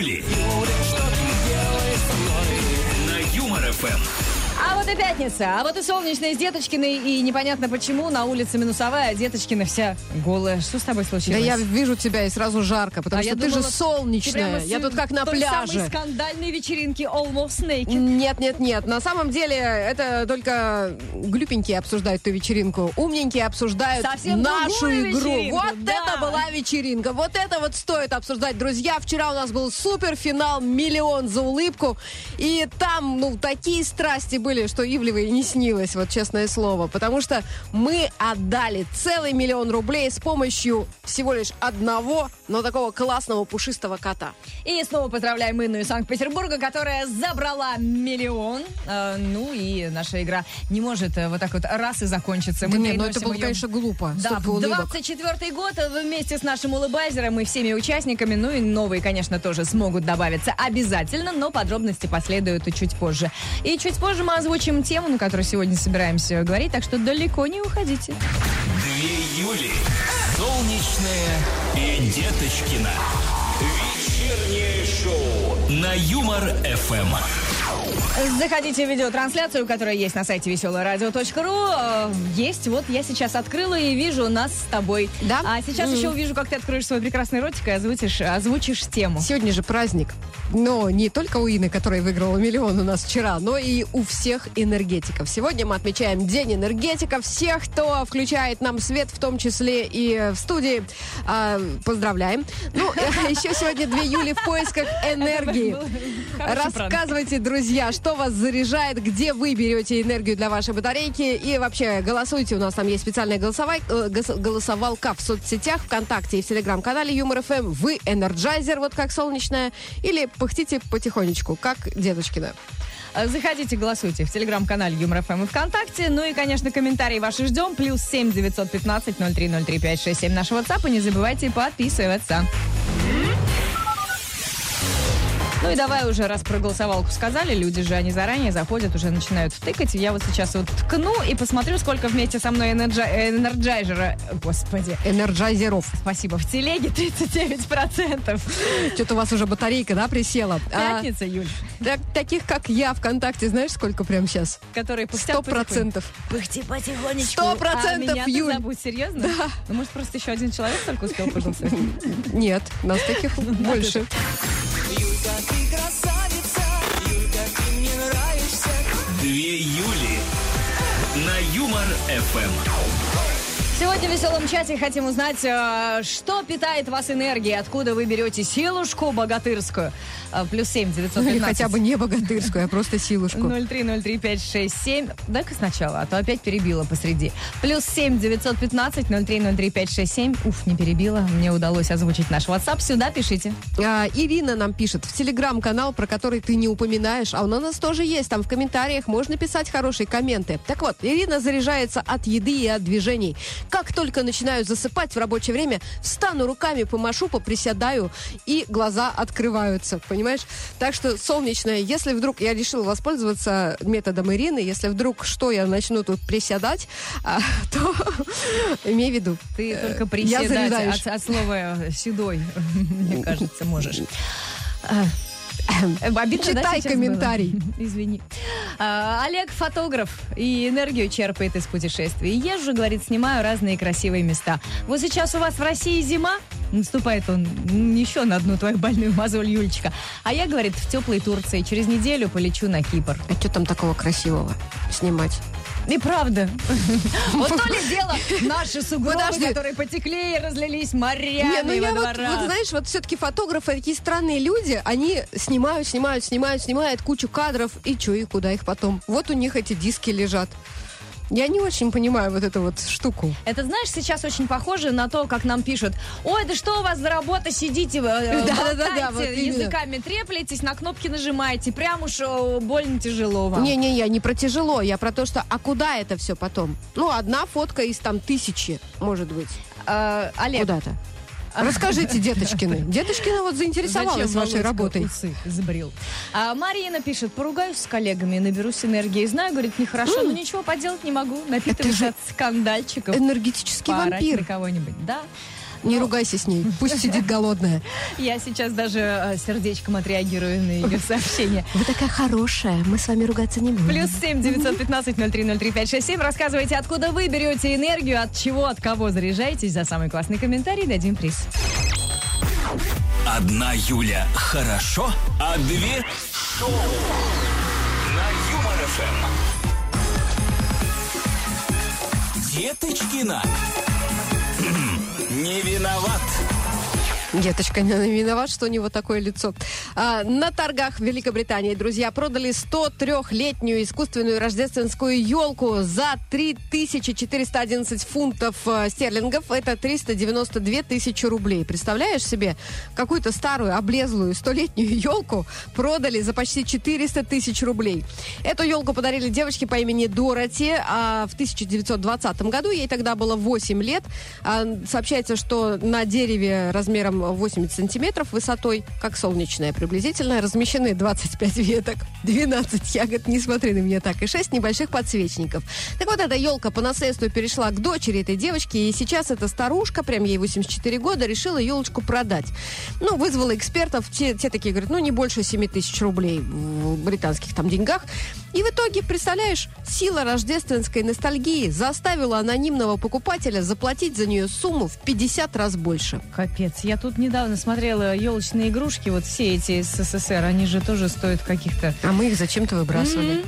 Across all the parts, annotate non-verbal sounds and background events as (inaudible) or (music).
Юли. И пятница, а вот и солнечные с Деточкиной, и непонятно почему на улице минусовая, а Деточкина вся голая. Что с тобой Да случилось? я вижу тебя и сразу жарко, потому А что ты думала, же солнечная. Я тут как на той самой пляже. скандальной вечеринки Almost Naked. Нет, нет, нет. На самом деле это только глюпенькие обсуждают ту вечеринку. Умненькие обсуждают Совсем нашу игру. Вот да. это была вечеринка. Вот это вот стоит обсуждать. Друзья, вчера у нас был суперфинал «Миллион за улыбку». И там, ну, такие страсти были, что Ивлевой не снилось, вот честное слово. Потому что мы отдали целый миллион рублей с помощью всего лишь одного, но такого классного пушистого кота. И снова поздравляем Инну из Санкт-Петербурга, которая забрала миллион. Э, ну и наша игра не может э, вот так вот раз и закончиться. Да Мы не, ну это было, её- конечно, глупо. Да, Столько улыбок. 24 год э, вместе с нашим улыбайзером и всеми участниками, ну и новые, конечно, тоже смогут добавиться обязательно, но подробности последуют чуть позже. И чуть позже мы озвучим тему, на которую сегодня собираемся говорить, так что далеко не уходите. Две Юли. Солнечная и Деточкина. Вечернее шоу на Юмор ФМ. Заходите в видеотрансляцию, которая есть на сайте веселорадио.ру. Э, Есть, вот я сейчас открыла и вижу нас с тобой. Да? А сейчас Мгм. еще увижу, как ты откроешь свой прекрасный ротик и озвучишь, озвучишь тему. Сегодня же праздник. Но не только у Ины, которая выиграла миллион у нас вчера, но и у всех энергетиков. Сегодня мы отмечаем День энергетиков. Всех, кто включает нам свет, в том числе и в студии. А, поздравляем. Ну, (laughs) еще сегодня 2 июля в поисках (laughs) энергии. Рассказывайте, друзья, что вас заряжает, где вы берете энергию для вашей батарейки. И вообще голосуйте. У нас там есть специальная голосовай- э, голосовалка в соцсетях, ВКонтакте и в Телеграм-канале Юмор ФМ. Вы энерджайзер, вот как солнечная, или пыхтите потихонечку, как дедушкина. Э, Заходите, голосуйте в телеграм-канале Юмор ФМ и ВКонтакте. Ну и, конечно, комментарии ваши ждем. Плюс семь девятьсот пятнадцать ноль три ноль три пять шесть семь наш WhatsApp. И не забывайте подписываться. Ну и давай уже, раз про голосовалку сказали, люди же, они заранее заходят, уже начинают тыкать. Я вот сейчас вот ткну и посмотрю, сколько вместе со мной энерджа- энерджайзера, господи, Энерджайзеров. спасибо, в телеге 39%. Что-то у вас уже батарейка, да, присела? А, Пятница, Юль, так- таких, как я ВКонтакте, знаешь, сколько прям сейчас? которые Сто процентов. Пыхти потихонечку. Сто процентов, а Юль. забудь, серьезно? Да. Ну, может, просто еще один человек только успел поголосовать? Нет, нас таких больше. Две Юли. На Юмор ФМ. Сегодня в веселом чате хотим узнать, э, что питает вас энергией, откуда вы берете силушку богатырскую. Э, Плюс семь девятьсот Ну или хотя бы не богатырскую, а просто силушку. 0303567. Дай-ка сначала, а то опять перебила посреди. Плюс 7 915 0303567. Уф, не перебила. Мне удалось озвучить наш WhatsApp. Сюда пишите. А, Ирина нам пишет в телеграм-канал, про который ты не упоминаешь, а он у нас тоже есть. Там в комментариях можно писать хорошие комменты. Так вот, Ирина заряжается от еды и от движений. Как только начинаю засыпать в рабочее время, встану руками, помашу, поприседаю, и глаза открываются, понимаешь? Так что, солнечная, если вдруг я решила воспользоваться методом Ирины, если вдруг что, я начну тут приседать, а, (laughs) то имей в виду. Ты Э, только приседать от, от слова седой, (laughs) мне кажется, можешь. Э, Обидно, да, Читай сейчас комментарий. было? (laughs) Извини. А, Олег фотограф и энергию черпает из путешествий. Езжу, говорит, снимаю разные красивые места. Вот сейчас у вас в России зима, наступает он еще на одну твою больную мозоль, Юлечка. А я, говорит, в теплой Турции. Через неделю полечу на Кипр. А что там такого красивого снимать? И правда. Вот то ли дело наши (laughs) сугробы, Подожди. которые потекли и разлились Не, ну морями я во вот, дворах. вот, знаешь, вот все-таки фотографы такие странные люди, они снимают, снимают, снимают, снимают кучу кадров, и что, и куда их потом? Вот у них эти диски лежат. Я не очень понимаю вот эту вот штуку. Это, знаешь, сейчас очень похоже на то, как нам пишут. Ой, да что у вас за работа, сидите, э, (laughs) болтаете, вот именно. языками треплетесь, на кнопки нажимаете. Прям уж больно тяжело вам. Не-не, я не про тяжело, я про то, что, а куда это все потом? Ну, одна фотка из там тысячи, может быть. Э, Олег, Куда-то. Расскажите, деточкины. Деточкина вот заинтересовалась зачем вашей работой. усы сбрил? А, Марина пишет, поругаюсь с коллегами, наберусь энергии. Знаю, говорит, нехорошо, но ничего поделать не могу. Напитываюсь от скандальчиков. Энергетический вампир. кого-нибудь, да. Не ругайся с ней, пусть сидит голодная. Я сейчас даже э, сердечком отреагирую на ее сообщение. Вы такая хорошая, мы с вами ругаться не будем. Плюс семь девятьсот пятнадцать ноль три ноль три пять шесть семь. Рассказывайте, откуда вы берете энергию, от чего, от кого заряжаетесь. За самый классный комментарий дадим приз. Одна Юля хорошо, а две шоу на Юмор ФМ. Деточкина. Виноват. Деточка не виноват, что у него такое лицо. А, на торгах в Великобритании, друзья, продали 103-летнюю искусственную рождественскую елку за 3411 фунтов э, стерлингов. Это 392 тысячи рублей. Представляешь себе, какую-то старую, облезлую, столетнюю елку продали за почти 400 тысяч рублей. Эту елку подарили девочке по имени Дороти а в 1920 году. Ей тогда было 8 лет. А, сообщается, что на дереве размером 80 сантиметров высотой, как солнечная приблизительно, размещены 25 веток, 12 ягод, не смотри на меня так, и 6 небольших подсвечников. Так вот, эта елка по наследству перешла к дочери этой девочки, и сейчас эта старушка, прям ей 84 года, решила елочку продать. Ну, вызвала экспертов, те, те такие говорят, ну, не больше 7 тысяч рублей в британских там деньгах. И в итоге, представляешь, сила рождественской ностальгии заставила анонимного покупателя заплатить за нее сумму в 50 раз больше. Капец, я тут недавно смотрела елочные игрушки, вот все эти из СССР, они же тоже стоят каких-то... А мы их зачем-то выбрасывали.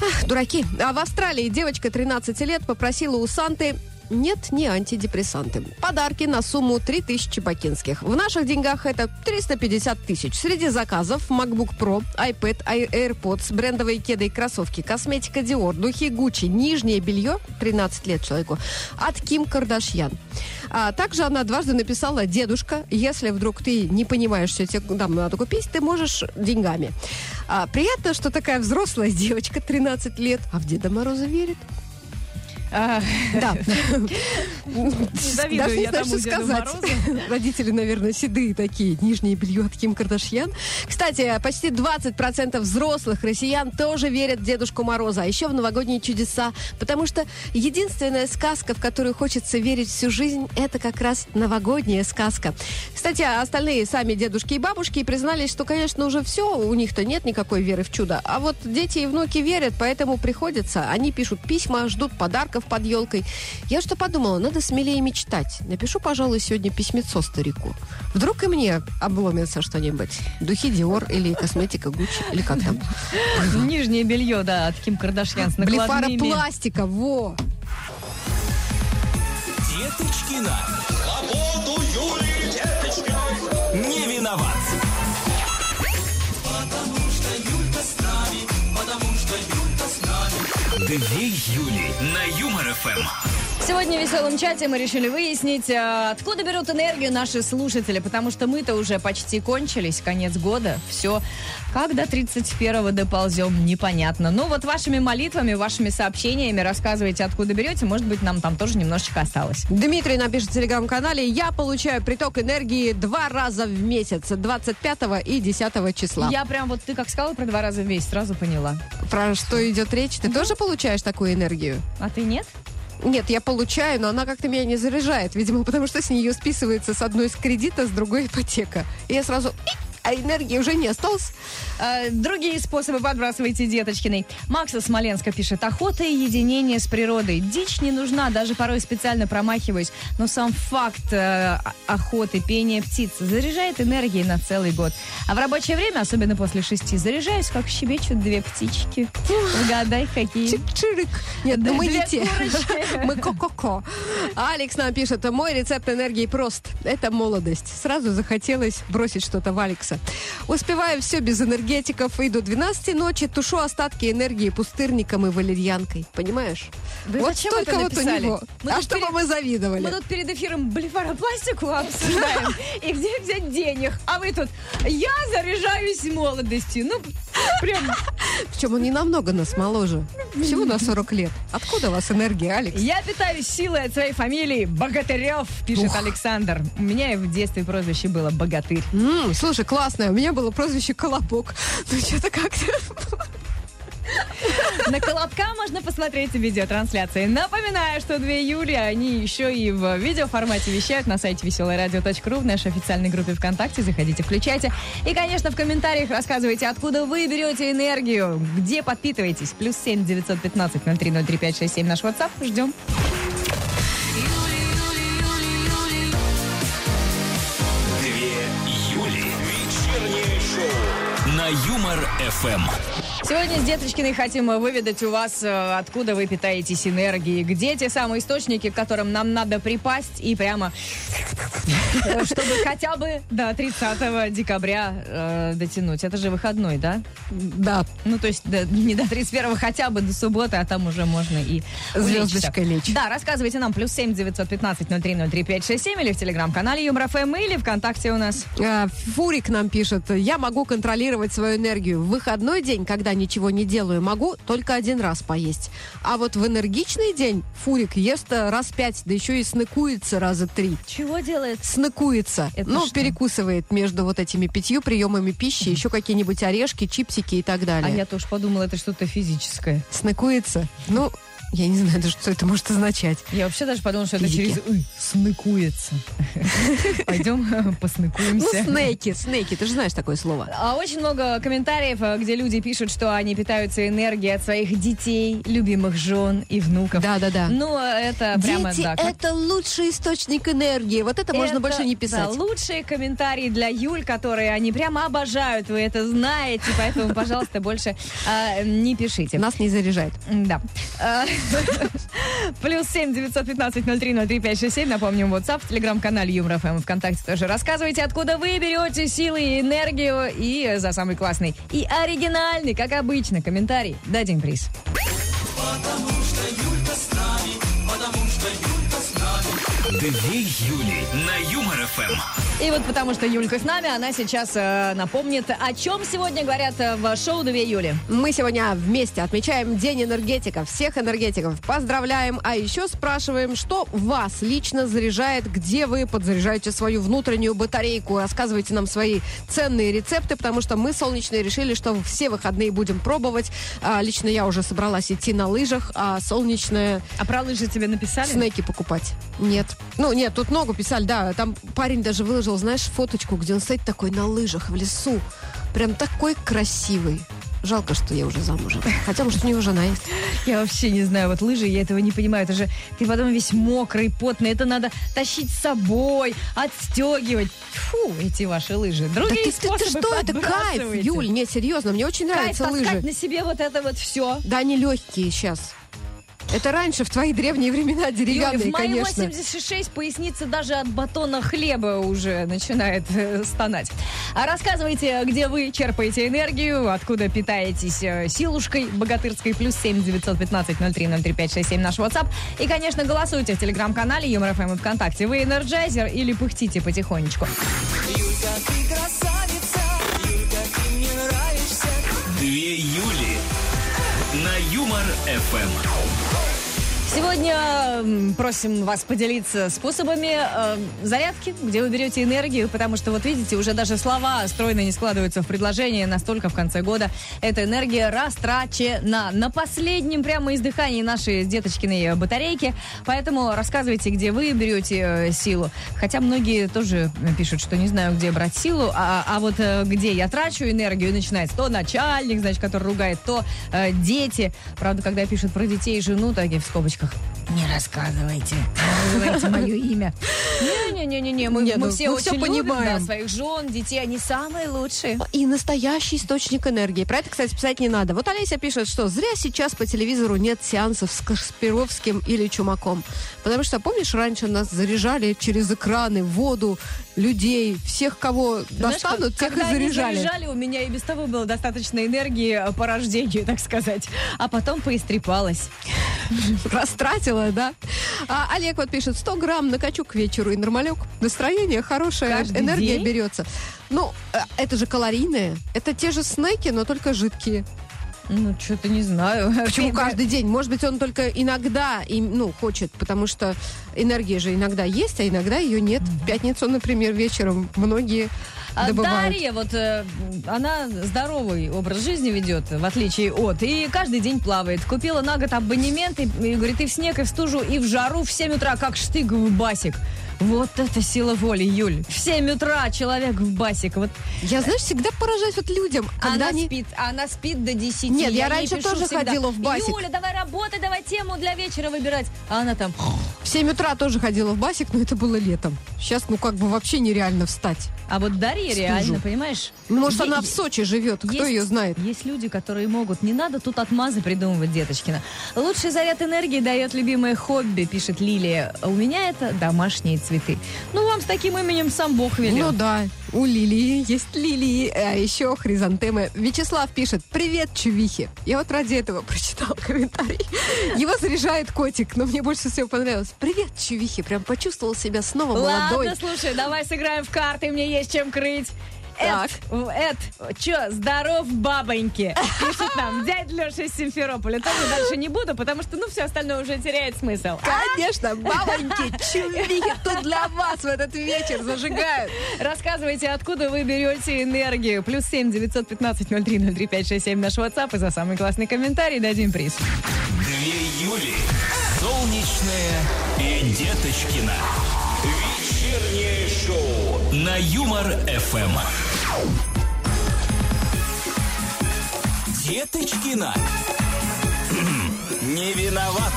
Ах, дураки. А в Австралии девочка 13 лет попросила у Санты нет, не антидепрессанты. Подарки на сумму 3000 бакинских. В наших деньгах это 350 тысяч. Среди заказов MacBook Pro, iPad, AirPods, брендовые кеды и кроссовки, косметика Dior, духи Gucci, нижнее белье, 13 лет человеку, от Ким Кардашьян. А также она дважды написала «Дедушка, если вдруг ты не понимаешь, что тебе там надо купить, ты можешь деньгами». А, приятно, что такая взрослая (laughs) девочка, 13 лет, а в Деда Мороза верит. А, Да. Даже не знаю, что сказать. Родители, наверное, седые такие. Нижнее белье от Ким Кардашьян. Кстати, почти 20% взрослых россиян тоже верят в Дедушку Мороза. А еще в новогодние чудеса. Потому что единственная сказка, в которую хочется верить всю жизнь, это как раз новогодняя сказка. Кстати, остальные сами дедушки и бабушки признались, что, конечно, уже все, у них-то нет никакой веры в чудо. А вот дети и внуки верят, поэтому приходится. Они пишут письма, ждут подарков под елкой. Я что подумала, надо смелее мечтать. Напишу, пожалуй, сегодня письмецо старику. Вдруг и мне обломится что-нибудь. Духи Диор или косметика Гуччи, или как там. Нижнее белье, да, от Ким Кардашьян с накладными. Блефаропластика, во! Деточкина. Две Юли на Юмор ФМ. Сегодня в веселом чате мы решили выяснить, а, откуда берут энергию наши слушатели, потому что мы-то уже почти кончились, конец года, все. Как до 31-го доползем, непонятно. Ну вот вашими молитвами, вашими сообщениями рассказывайте, откуда берете, может быть, нам там тоже немножечко осталось. Дмитрий напишет в телеграм-канале, я получаю приток энергии два раза в месяц, 25 и 10 числа. Я прям вот, ты как сказала про два раза в месяц, сразу поняла. Про что идет речь? Ты тоже получаешь такую энергию? А ты нет? Нет, я получаю, но она как-то меня не заряжает. Видимо, потому что с нее списывается с одной из кредита, с другой ипотека. И я сразу... А энергии уже не осталось. Э, другие способы подбрасывайте Деточкиной. Макса Смоленска пишет. Охота и единение с природой. Дичь не нужна, даже порой специально промахиваюсь. Но сам факт э, охоты, пения птиц заряжает энергией на целый год. А в рабочее время, особенно после шести, заряжаюсь, как щебечут две птички. Угадай, какие. Чик-чирик. Нет, ну мы не те. Мы ко-ко-ко. Алекс нам пишет, мой рецепт энергии прост. Это молодость. Сразу захотелось бросить что-то в Алекса. Успеваю все без энергетиков и до 12 ночи тушу остатки энергии пустырником и валерьянкой. Понимаешь? Вы вот зачем столько это вот у написали? него. Мы а чтобы пере- мы завидовали. Мы тут перед эфиром блефаропластику обсуждаем. (laughs) И где взять денег? А вы тут, я заряжаюсь молодостью. Ну, прям, Причем он не намного нас моложе. Всего на 40 лет. Откуда у вас энергия, Алекс? я питаюсь силой от своей фамилии Богатырев, пишет Ух. Александр. У меня и в детстве прозвище было Богатырь. М, слушай, классное. У меня было прозвище Колобок. Ну, что-то как-то... На Колобка можно посмотреть видеотрансляции. Напоминаю, что 2 июля они еще и в видеоформате вещают на сайте веселорадио.ру в нашей официальной группе ВКонтакте. Заходите, включайте. И, конечно, в комментариях рассказывайте, откуда вы берете энергию, где подпитываетесь. Плюс 7 915 0303 567 наш WhatsApp. Ждем. Юмор ФМ. Сегодня с Деточкиной хотим выведать у вас, э, откуда вы питаетесь энергией, где те самые источники, к которым нам надо припасть и прямо, э, чтобы хотя бы до 30 декабря э, дотянуть. Это же выходной, да? Да, Ну, то есть да, не до 31 хотя бы до субботы, а там уже можно и Звездочкой лечь. Да, рассказывайте нам. Плюс 7 915 0303 567 или в телеграм-канале Юмор ФМ или ВКонтакте у нас. А, Фурик нам пишет, я могу контролировать свою энергию. В выходной день, когда ничего не делаю, могу только один раз поесть. А вот в энергичный день Фурик ест э, раз пять, да еще и сныкуется раза три. Чего делает? Сныкуется. Это ну, что? перекусывает между вот этими пятью приемами пищи, еще какие-нибудь орешки, чипсики и так А далее. я тоже подумала, это что-то физическое. Сныкуется? Ну, я не знаю даже, что это может означать. Я вообще даже подумала, что это Физики. через «ы» сныкуется. Пойдем Ну, посныкуемся. снеки, снеки, ты же знаешь такое слово. А Очень много комментариев, э, где люди пишут, что они питаются энергией от своих детей, любимых жен и внуков. Да-да-да. Ну, это прямо Дети так. это лучший источник энергии. Вот это, можно Это, больше не да, писать. лучшие комментарии для Юль, которые они прямо обожают, вы это знаете, поэтому, пожалуйста, больше а, не пишите. Нас не заряжает. Да. (laughs) Плюс семь девятьсот пятнадцать ноль три ноль три пять шесть семь. Напомним, WhatsApp, в Телеграм-канале Юмор ФМ, ВКонтакте тоже. Рассказывайте, откуда вы берете силы и энергию. И за самый классный и оригинальный, как обычно, комментарий дадим приз. Две Юли на Юмор ФМ. И вот потому что Юлька с нами, она сейчас э, напомнит, о чем сегодня говорят э, в шоу 2 июля. Мы сегодня вместе отмечаем День энергетиков. Всех энергетиков поздравляем. А еще спрашиваем, что вас лично заряжает, где вы подзаряжаете свою внутреннюю батарейку. Рассказывайте нам свои ценные рецепты, потому что мы, солнечные, решили, что все выходные будем пробовать. А, лично я уже собралась идти на лыжах, а солнечная А про лыжи тебе написали? снеки покупать. Нет. Ну, нет, тут ногу писали, да. Там парень даже выложил, знаешь, фоточку, где он стоит такой на лыжах в лесу. Прям такой красивый. Жалко, что я уже замужем. Хотя, может, у него жена есть. Я вообще не знаю, вот лыжи, я этого не понимаю. Это же ты потом весь мокрый, потный. Это надо тащить с собой, отстегивать. Фу, эти ваши лыжи. Да Другие ты, ты- ты способы что, это кайф. Юль, нет, серьезно, мне очень Кайф нравятся лыжи. на себе вот это вот все. Да, они легкие сейчас. Это раньше, в твои древние времена, деревянные, в мои конечно. 86 поясница даже от батона хлеба уже начинает э, стонать. А рассказывайте, где вы черпаете энергию, откуда питаетесь э, силушкой богатырской, плюс 7 915 03 03 567 наш WhatsApp. И, конечно, голосуйте в телеграм-канале Юмор ФМ и ВКонтакте. Вы энерджайзер или пыхтите потихонечку? Две Юли на Юмор ФМ. Сегодня просим вас поделиться способами э, зарядки, где вы берете энергию, потому что, вот видите, уже даже слова стройно не складываются в предложение, настолько в конце года эта энергия растрачена на последнем прямо издыхании нашей с деточкиной батарейки. Поэтому рассказывайте, где вы берете э, силу. Хотя многие тоже пишут, что не знаю, где брать силу, а, а вот э, где я трачу энергию, начинается то начальник, значит, который ругает, то э, дети. Правда, когда пишут про детей и жену, так и в скобочках не рассказывайте, не называйте мое имя. Не-не-не-не, мы, Не, мы ну, все мы очень всё любим да, понимаем. своих жен, детей, они самые лучшие. И настоящий источник энергии. Про это, кстати, писать не надо. Вот Олеся пишет, что зря сейчас по телевизору нет сеансов с Каспировским или Чумаком. Потому что, помнишь, раньше нас заряжали через экраны, воду, людей, всех, кого Знаешь, достанут, как- тех и заряжали. заряжали, у меня и без того было достаточно энергии э, по рождению, (laughs) так сказать. А потом поистрепалась. Растратила, да? А Олег вот пишет, 100 грамм накачу к вечеру и нормалек. Настроение хорошее, Каждый энергия день? берется. Ну, э, это же калорийные. Это те же снеки, но только жидкие. Ну, что-то не знаю. (laughs) Почему каждый день? Может быть, он только иногда им, ну, хочет, потому что энергия же иногда есть, а иногда ее нет. В пятницу, например, вечером многие добывают. Дарья, вот э, она здоровый образ жизни ведет, в отличие от, и каждый день плавает. Купила на год абонемент, и, и говорит, и в снег, и в стужу, и в жару в 7 утра, как штыговый басик. Вот это сила воли, Юль. В 7 утра человек в басик. Вот Я, знаешь, всегда поражаюсь вот людям, когда она они... спит, она спит до 10. Нет, я ей раньше тоже всегда, ходила в басик. Юля, давай работай, давай тему для вечера выбирать. А она там... В 7 утра тоже ходила в басик, но это было летом. Сейчас, ну, как бы вообще нереально встать. А вот Дарья Стужу. реально, понимаешь? Ну, Может, она в Сочи живет, кто Есть- ее знает. Есть люди, которые могут. Не надо тут отмазы придумывать, Деточкина. Лучший заряд энергии дает любимое хобби, пишет Лилия. У меня это домашние цветы. Ну, вам с таким именем сам Бог велел. Ну да, у Лилии есть лилии, а еще хризантемы. Вячеслав пишет, привет, чувихи. Я вот ради этого прочитал комментарий. Его заряжает котик, но мне больше всего понравилось. Привет, чувихи. Прям почувствовал себя снова молодой. Ладно, слушай, давай сыграем в карты, мне есть чем крыть. Так. Эд, Эд, чё, здоров, бабоньки? Пишет нам дядя Леша из Симферополя. Тоже дальше не буду, потому что, ну, все остальное уже теряет смысл. Конечно, бабоньки, чувихи, тут для вас в этот вечер зажигают. Рассказывайте, откуда вы берете энергию. Плюс семь девятьсот пятнадцать ноль три ноль три пять шесть семь наш WhatsApp. И за самый классный комментарий дадим приз. Две Юли. Солнечная и Деточкина. Вечернее шоу на Юмор-ФМ. Деточкина. Не виноват.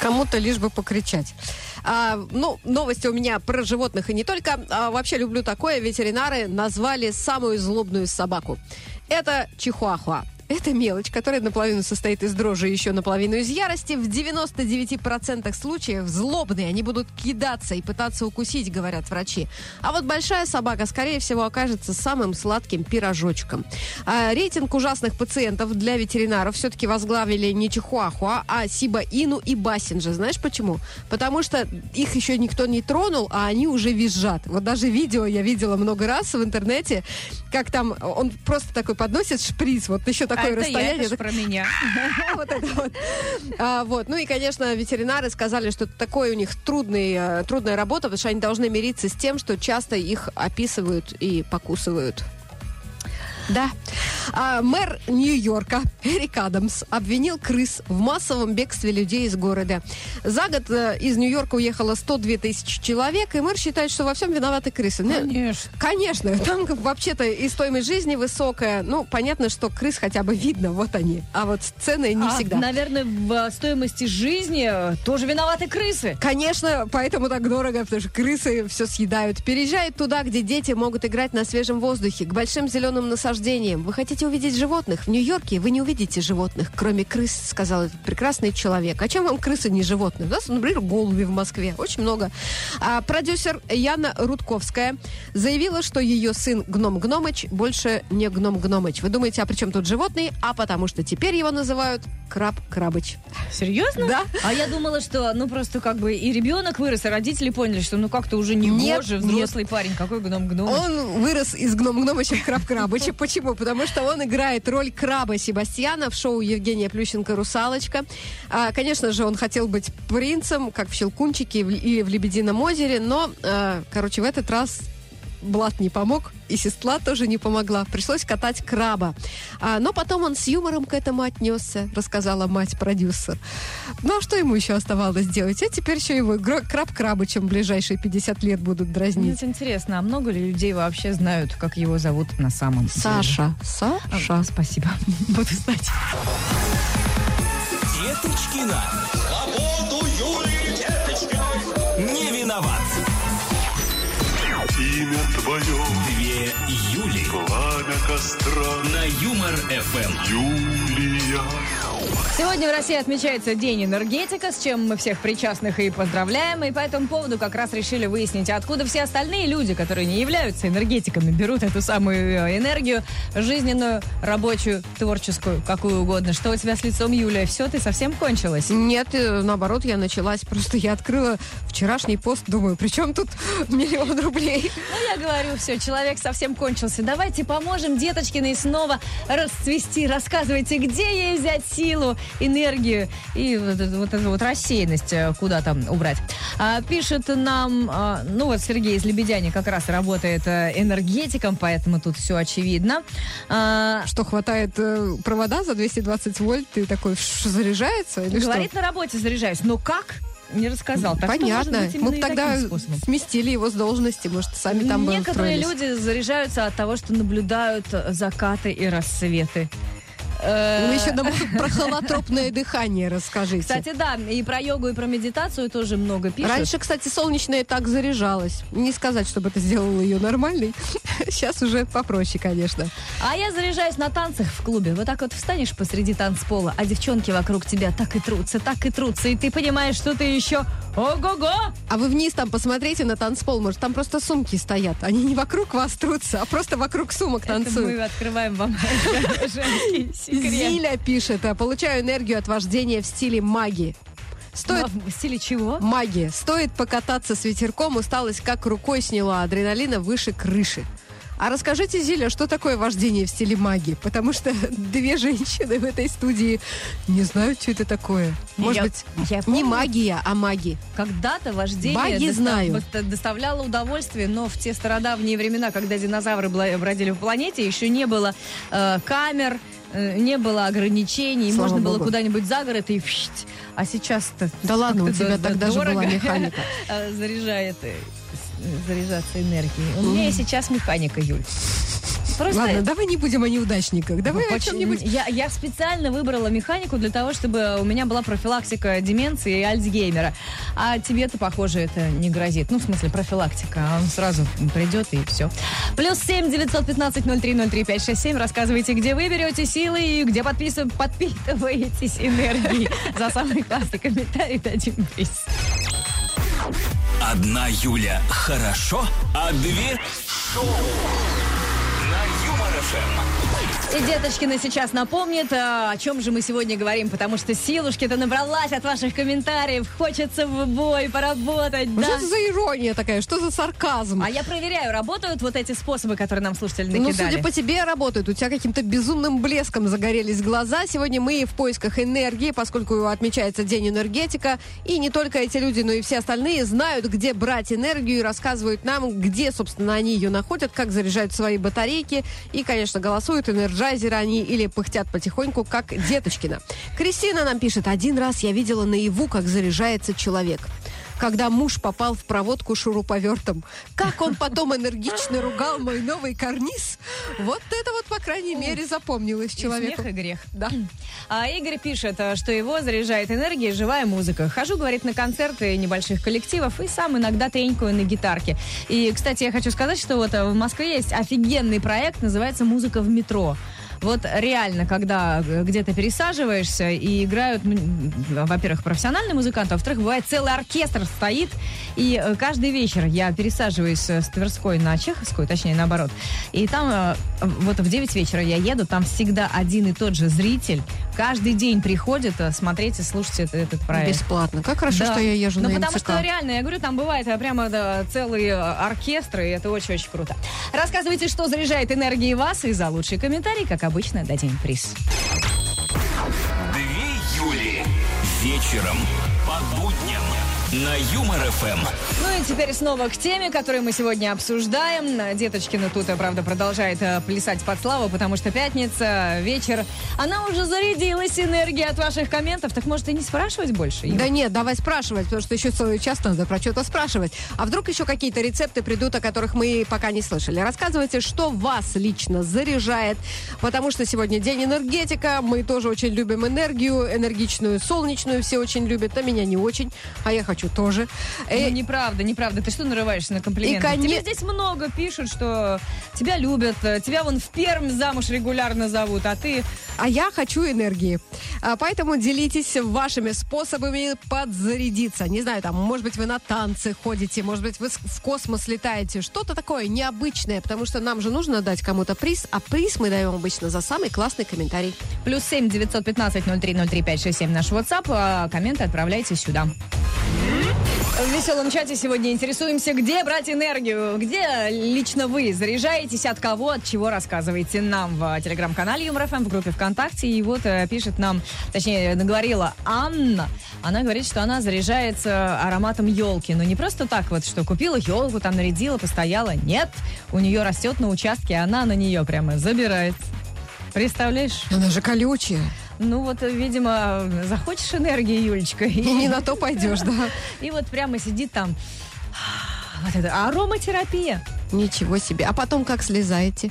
Кому-то лишь бы покричать. А, ну, новости у меня про животных и не только. А, вообще люблю такое. Ветеринары назвали самую злобную собаку. Это чихуахуа. Это мелочь, которая наполовину состоит из дрожи и еще наполовину из ярости. В 99% случаев злобные. Они будут кидаться и пытаться укусить, говорят врачи. А вот большая собака, скорее всего, окажется самым сладким пирожочком. А, рейтинг ужасных пациентов для ветеринаров все-таки возглавили не Чихуахуа, а Сиба Ину и Бассинджа. Знаешь почему? Потому что их еще никто не тронул, а они уже визжат. Вот даже видео я видела много раз в интернете, как там он просто такой подносит шприц, вот еще такое А это я, расстояние. это про меня. (laughs) Вот это вот. А, вот. Ну и, конечно, ветеринары сказали, что это такой у них трудный, э, трудная работа, потому что они должны мириться с тем, что часто их описывают и покусывают. Да. А, мэр Нью-Йорка Эрик Адамс обвинил крыс в массовом бегстве людей из города. За год э, из Нью-Йорка уехало 102 тысячи человек, и мэр считает, что во всем виноваты крысы. Ну, Конечно. Конечно, там вообще-то и стоимость жизни высокая. Ну, понятно, что крыс хотя бы видно, вот они. А вот цены не А, всегда. Наверное, в э, стоимости жизни э, тоже виноваты крысы. Конечно, поэтому так дорого, потому что крысы все съедают. Переезжают туда, где дети могут играть на свежем воздухе, к большим зеленым насаждениям. Вы хотите увидеть животных? В Нью-Йорке вы не увидите животных, кроме крыс, сказал этот прекрасный человек. А чем вам крысы не животные? У нас, например, голуби в Москве. Очень много. А продюсер Яна Рудковская заявила, что ее сын Гном Гномыч больше не Гном Гномыч. Вы думаете, а при чем тут животные? А потому что теперь его называют Краб Крабыч. Серьезно? Да. А я думала, что, ну, просто как бы и ребенок вырос, и родители поняли, что, ну, как-то уже не Нет, гоже, нет. взрослый парень, какой гном-гном. Он вырос из гном Гномыча в Краб Крабыча. Почему? Потому что он играет роль краба Себастьяна в шоу Евгения Плющенко «Русалочка». А, конечно же, он хотел быть принцем, как в «Щелкунчике» или в «Лебедином озере», но, а, короче, в этот раз Блат не помог, и сестра тоже не помогла. Пришлось катать краба. А, но потом он с юмором к этому отнесся, рассказала мать-продюсер. Ну, а что ему еще оставалось делать? А теперь еще его краб крабычем в ближайшие 50 лет будут Мне дразнить. вот интересно, а много ли людей вообще знают, как его зовут на самом деле? Саша. А, Саша. спасибо. (laughs) Буду знать. Деточкина. Свободу Юлии Деточкиной. Не виноват. Имя твое, Две Юли пламя костра, на Юмор-ФМ. Юлия. Сегодня в России отмечается День энергетика, с чем мы всех причастных и поздравляем. И по этому поводу как раз решили выяснить, откуда все остальные люди, которые не являются энергетиками, берут эту самую э, энергию, жизненную, рабочую, творческую, какую угодно. Что у тебя с лицом, Юлия? Все, ты совсем кончилась? Нет, э, наоборот, я началась. Просто я открыла вчерашний пост, думаю, при чем тут (laughs) миллион рублей? Ну, я говорю, все, человек совсем кончился. Давайте поможем Деточкиной снова расцвести. Рассказывайте, где ей взять силы силу, энергию и вот, вот эту вот рассеянность э, куда там убрать. А, пишет нам, а, ну вот Сергей из Лебедяни как раз работает э, энергетиком, поэтому тут все очевидно. А, Что, хватает э, провода за 220 вольт и такой заряжается? Или говорит, на работе заряжаюсь. Но как? Не рассказал. что? Так что, может Понятно. быть, именно Мы тогда сместили его с должности, может, сами там бы Некоторые люди заряжаются от того, что наблюдают закаты и рассветы. Э, Вы еще нам про холотропное дыхание расскажите. Кстати, да, и про йогу, и про медитацию тоже много пишут. Раньше, кстати, солнечная так заряжалась. Не сказать, чтобы это сделало ее нормальной. (laughs) Сейчас уже попроще, конечно. А я заряжаюсь на танцах в клубе. Вот так вот встанешь посреди танцпола, а девчонки вокруг тебя так и трутся, так и трутся, и ты понимаешь, что ты еще ого-го! А вы вниз там посмотрите на танцпол, может, там просто сумки стоят. Они не вокруг вас трутся, а просто вокруг сумок Это танцуют. мы открываем вам (laughs) женский секрет. Зиля пишет, а, получаю энергию от вождения в стиле магии. Стоит Но В стиле чего? магия. Стоит покататься с ветерком, усталость как рукой сняла, адреналина выше крыши. А расскажите, Зиля, что такое вождение в стиле магии? Потому что (laughs) две женщины в этой студии не знают, что это такое. Может Я- быть, я не помню. магия, а маги. Когда-то вождение Баги доста- знаю. доста- доставляло удовольствие, но в те стародавние времена, когда динозавры бродили по планете, еще не было э, камер, не было ограничений, Слава можно было богу. куда-нибудь за город и фщт. А сейчас-то Да ладно, у тебя тогда же дорого, была механика. э, (laughs) заряжает э, заряжаться энергией. У меня сейчас механика, Юль. Просто Ладно, давай не будем о неудачниках. Давай о Поч- чем-нибудь. Я, я специально выбрала механику для того, чтобы у меня была профилактика деменции и Альцгеймера. А тебе-то, похоже, это не грозит. Ну, в смысле, профилактика. Он сразу придет и все. Плюс семь девятьсот пятнадцать ноль три ноль три пять шесть семь. Рассказывайте, где вы берете силы и где подписыв- подпитываетесь энергией. (laughs) За самый классный комментарий дадим приз. Одна Юля хорошо, а две шоу. И Деточкина сейчас напомнит, а, о чем же мы сегодня говорим, потому что силушки-то набралась от ваших комментариев. Хочется в бой поработать, Ну, да? Что за ирония такая? Что за сарказм? А я проверяю, работают вот эти способы, которые нам слушатели Ну, накидали. судя по тебе, работают. У тебя каким-то безумным блеском загорелись глаза. Сегодня мы в поисках энергии, поскольку отмечается День энергетика. И не только эти люди, но и все остальные знают, где брать энергию и рассказывают нам, где, собственно, они ее находят, как заряжают свои батарейки. И, конечно, голосуют, энерджайзеры они или пыхтят потихоньку, как Деточкина. Кристина нам пишет, один раз я видела наяву, как заряжается человек когда муж попал в проводку шуруповертом. Как он потом энергично ругал мой новый карниз. Вот это вот, по крайней мере, запомнилось И человеку. смех и грех. Да. А Игорь пишет, э, что его заряжает энергией живая музыка. Хожу, говорит, на концерты небольших коллективов и сам иногда тренькаю на гитарке. И, кстати, я хочу сказать, что вот э, в Москве есть офигенный проект, называется «Музыка в метро». Вот реально, когда э, где-то пересаживаешься и играют, во-первых, профессиональные музыканты, а во-вторых, бывает целый оркестр стоит, и э, каждый вечер я пересаживаюсь э, с Тверской на Чеховскую, точнее, наоборот, и там вот в 9 вечера я еду, там всегда один и тот же зритель каждый день приходит смотреть и слушать это- этот проект. Бесплатно. Как хорошо, Да. что я езжу ну, на потому МЦК. что реально, я говорю, там бывает прямо да, целые оркестры, и это очень-очень круто. Рассказывайте, что заряжает энергией вас, и за лучший комментарий, как обычно, дадим приз. Две Юли. Вечером по будням на Юмор ФМ. Ну и теперь снова к теме, которую мы сегодня обсуждаем. Деточкина тут, э, правда, продолжает э, плясать под славу, потому что пятница, вечер. Она уже зарядилась энергией от ваших комментов, так может и не спрашивать больше? Юр? Да нет, давай спрашивать, потому что еще целый час надо про что-то спрашивать. А вдруг еще какие-то рецепты придут, о которых мы пока не слышали. Рассказывайте, что вас лично заряжает, потому что сегодня день энергетика, мы тоже очень любим энергию, энергичную, солнечную все очень любят, а меня не очень, а я хочу тоже. Э, Ну, неправда, неправда. Ты что нарываешься на комплименты? И коне- Тебе здесь много пишут, что тебя любят, э, тебя вон в Пермь замуж регулярно зовут, а ты... А я хочу энергии. А, Поэтому делитесь вашими способами подзарядиться. Не знаю, там, может быть, вы на танцы ходите, может быть, вы в космос летаете. Что-то такое необычное, потому что нам же нужно дать кому-то приз, а приз мы даем обычно за самый классный комментарий. Плюс семь девятьсот пятнадцать ноль три ноль три пять шесть семь наш WhatsApp, а комменты отправляйте сюда. В веселом чате сегодня интересуемся, где брать энергию, где лично вы заряжаетесь, от кого, от чего рассказываете нам в телеграм-канале Юмор ФМ, в группе ВКонтакте. И вот э, пишет нам, точнее, наговорила Анна. Она говорит, что она заряжается ароматом елки. Но не просто так вот, что купила елку, там нарядила, постояла. Нет, у нее растет на участке, она на нее прямо забирается. Представляешь? Она же колючая. Ну вот, видимо, захочешь энергии, Юлечка. И не на то пойдешь, да. (laughs) И вот прямо сидит там вот это ароматерапия. Ничего себе. А потом как слезаете?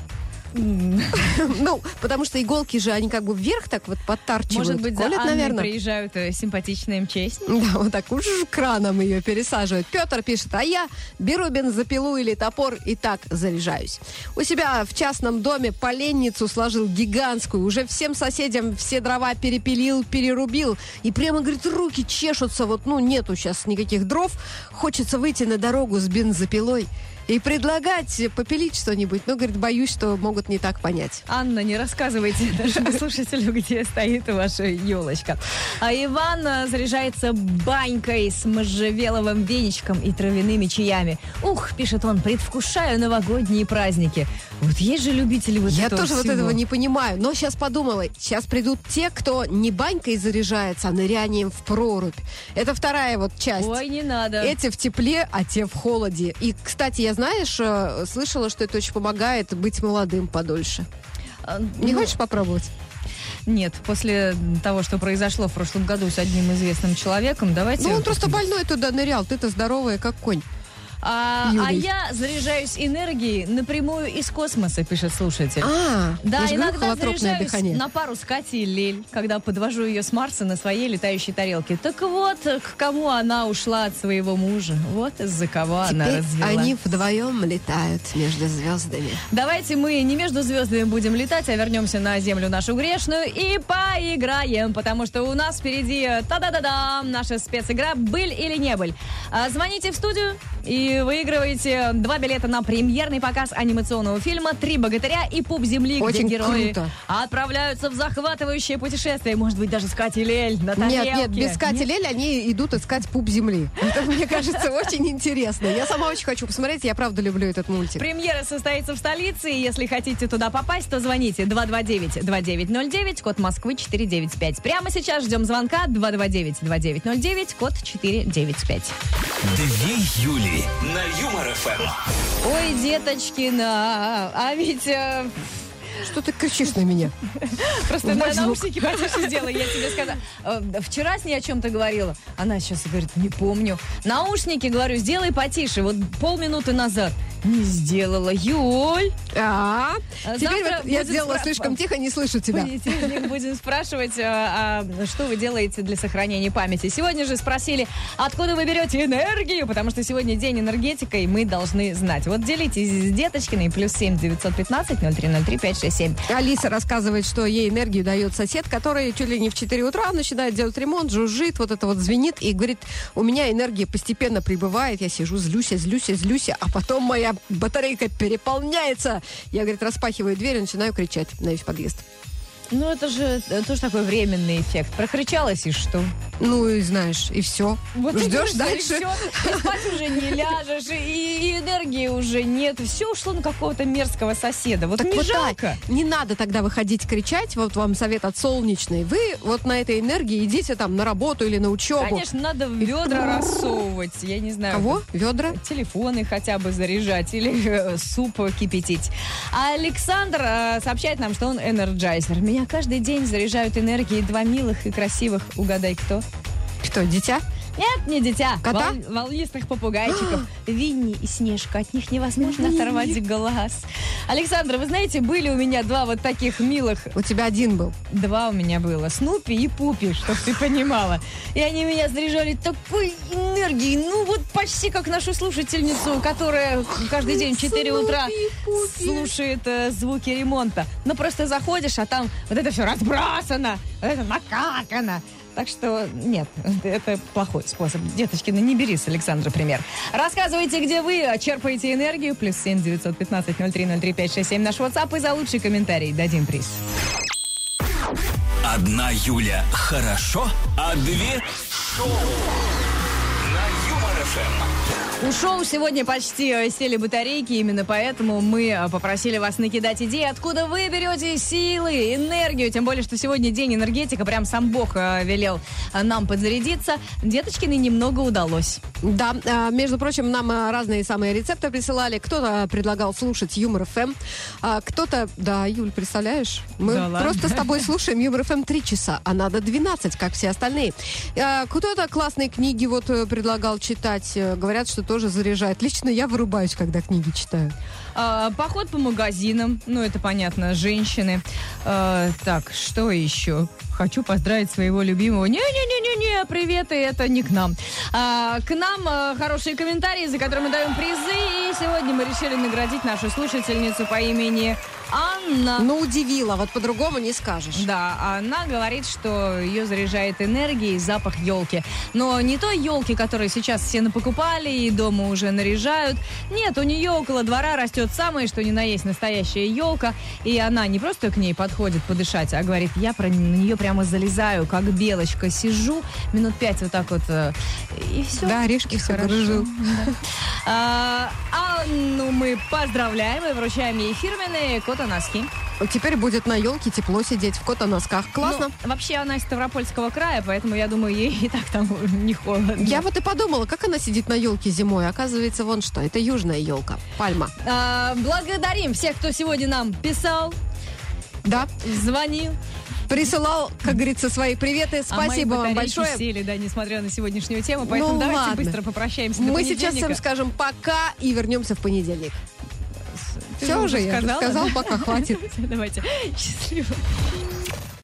(laughs) Ну, потому что иголки же, они как бы вверх так вот подтарчивают. Может быть, за Колят, Анной наверное. приезжают э, симпатичные МЧСники? Да, вот так уж краном ее пересаживают. Петр пишет, а я беру бензопилу или топор и так заряжаюсь. У себя в частном доме поленницу сложил гигантскую. Уже всем соседям все дрова перепилил, перерубил. И прямо, говорит, руки чешутся. Вот, ну, нету сейчас никаких дров. Хочется выйти на дорогу с бензопилой и предлагать попилить что-нибудь. Но, говорит, боюсь, что могут не так понять. Анна, не рассказывайте (laughs) нашему слушателю, где стоит ваша елочка. А Иван э, заряжается банькой с можжевеловым веничком и травяными чаями. Ух, пишет он, предвкушаю новогодние праздники. Вот есть же любители вот Я этого тоже вот всего. этого не понимаю. Но сейчас подумала, сейчас придут те, кто не банькой заряжается, а нырянием в прорубь. Это вторая вот часть. Ой, не надо. Эти в тепле, а те в холоде. И, кстати, я, знаешь, э, слышала, что это очень помогает быть молодым подольше. А, Не ну, хочешь попробовать? Нет, после того, что произошло в прошлом году с одним известным человеком, давайте... Ну, он просто больной туда нырял. Ты-то здоровая, как конь. А, а я заряжаюсь энергией напрямую из космоса, пишет слушатель. А, Да, иногда заряжаюсь дыхание. на пару с Катей Лель, когда подвожу ее с Марса на своей летающей тарелке. Так вот, к кому она ушла от своего мужа. Вот из-за кого она Теперь развела. они вдвоем летают между звездами. Давайте мы не между звездами будем летать, а вернемся на землю нашу грешную и поиграем, потому что у нас впереди та-да-да-да наша специгра «Быль или не быль». А, Звоните в студию и выигрываете два билета на премьерный показ анимационного фильма «Три богатыря и пуп земли», Очень где герои круто. отправляются в захватывающее путешествие. Может быть, даже с Катей Лель на тарелке. Нет, нет, без Кати Лель они идут искать пуп земли. Это, мне кажется, (laughs) очень интересно. Я сама очень хочу посмотреть, я правда люблю этот мультик. Премьера состоится в столице, и если хотите туда попасть, то звоните 229-2909, код Москвы 495. Прямо сейчас ждем звонка 229-2909, код 495. Две Юли на Юмор ФМ. Ой, деточкина, а ведь э, Что ты кричишь на меня? просто на наушники потише сделай, я тебе сказала. Э, Вчера с ней о чем-то говорила. Она сейчас говорит, не помню. Наушники, говорю, сделай потише. Вот полминуты назад. Не сделала. Юль, А, А теперь завтра вот я сделала спра- слишком тихо, не слышу тебя. понедельник будем спрашивать, а, а, что вы делаете для сохранения памяти. Сегодня же спросили, откуда вы берете энергию, потому что сегодня день энергетика, и мы должны знать. Вот делитесь с Деточкиной, плюс семь девятьсот пятнадцать ноль три ноль три пять шесть семь. Алиса рассказывает, что ей энергию дает сосед, который чуть ли не в 4 утра начинает делать ремонт, жужжит, вот это вот звенит и говорит, у меня энергия постепенно прибывает, я сижу, злюсь, злюсь, злюсь, а потом моя батарейка переполняется. Я, говорит, распахиваю дверь и начинаю кричать на весь подъезд. Ну, это же э, тоже такой временный эффект. Прокричалась и что? Ну и знаешь, и все. Вот и Ждешь дальше. И, всё. И спать уже не (laughs) ляжешь, и, и энергии уже нет. Все ушло на какого-то мерзкого соседа. Вот Так не вот жалко. так. Не надо тогда выходить кричать. Вот вам совет от солнечной. Вы вот на этой энергии идите там на работу или на учебу. Конечно, надо ведра (laughs) рассовывать. Я не знаю. Кого? Ведра? телефоны хотя бы заряжать или э, суп кипятить. А Александр э, сообщает нам, что он энерджайзер. Меня каждый день заряжают энергией два милых и красивых, угадай кто? Что, дитя? Нет, не дитя. Кота? Вол- волнистых попугайчиков. (gasps) Винни и Снежка. От них невозможно оторвать глаз. Александр, вы знаете, были у меня два вот таких милых У тебя один был. Два у меня было. Снупи и Пупи, чтоб ты понимала. И они меня заряжали такой энергией. Ну, вот почти как нашу слушательницу, которая каждый день в 4 утра слушает э, звуки ремонта. Ну, просто заходишь, а там вот это все разбросано, вот это накакано. Так что нет, это плохой способ. Деточки, ну не бери с Александра пример. Рассказывайте, где вы черпаете энергию. Плюс семь девятьсот пятнадцать ноль три ноль три пять шесть семь наш WhatsApp. И за лучший комментарий дадим приз. Одна Юля хорошо, а две шоу ФМ. Ушел сегодня почти э, сели батарейки, именно поэтому мы э, попросили вас накидать идеи, откуда вы берете силы, энергию, тем более, что сегодня день энергетика, прям сам Бог э, велел э, нам подзарядиться. Деточкины немного удалось. Да, а, между прочим, нам а, разные самые рецепты присылали. Кто-то предлагал слушать Юмор ФМ, а кто-то... Да, Юль, представляешь? Мы Да ладно? просто с тобой слушаем Юмор ФМ 3 часа, а надо 12, как все остальные. А, Кто-то классные книги вот э, предлагал читать. Э, Говорят, что тоже заряжает. Лично я вырубаюсь, когда книги читаю. А, поход по магазинам, ну это понятно, женщины. А, так, что еще? Хочу поздравить своего любимого. Не-не-не-не-не, привет, и это не к нам. А, к нам а, хорошие комментарии, за которые мы даем призы. И сегодня мы решили наградить нашу слушательницу по имени Анна. Ну, удивила, вот по-другому не скажешь. Да, она говорит, что ее заряжает энергией запах елки. Но не той елки, которую сейчас все напокупали и дома уже наряжают. Нет, у нее около двора растет самая, что ни на есть настоящая елка. И она не просто к ней подходит подышать, а говорит, я про, на нее прямо залезаю, как белочка. Сижу минут пять вот так вот, э, и все. Да, орешки все грыжу. А, Анну мы поздравляем и вручаем ей фирменные кота-носки. Теперь будет на елке тепло сидеть в кота-носках. Классно. Ну, вообще она из Ставропольского края, поэтому я думаю, ей и так там (laughs) не холодно. Я вот и подумала, как она сидит на елке зимой. Оказывается, вон что, это южная елка, пальма. А, благодарим всех, кто сегодня нам писал, Да, звонил. присылал, как говорится, свои приветы. А Спасибо вам батарейки большое. сели, да, несмотря на сегодняшнюю тему. Поэтому Ну, давайте ладно. быстро попрощаемся Мы сейчас всем скажем пока и вернемся в понедельник. Все же уже я сказал, пока хватит. (laughs) Давайте. Счастливо.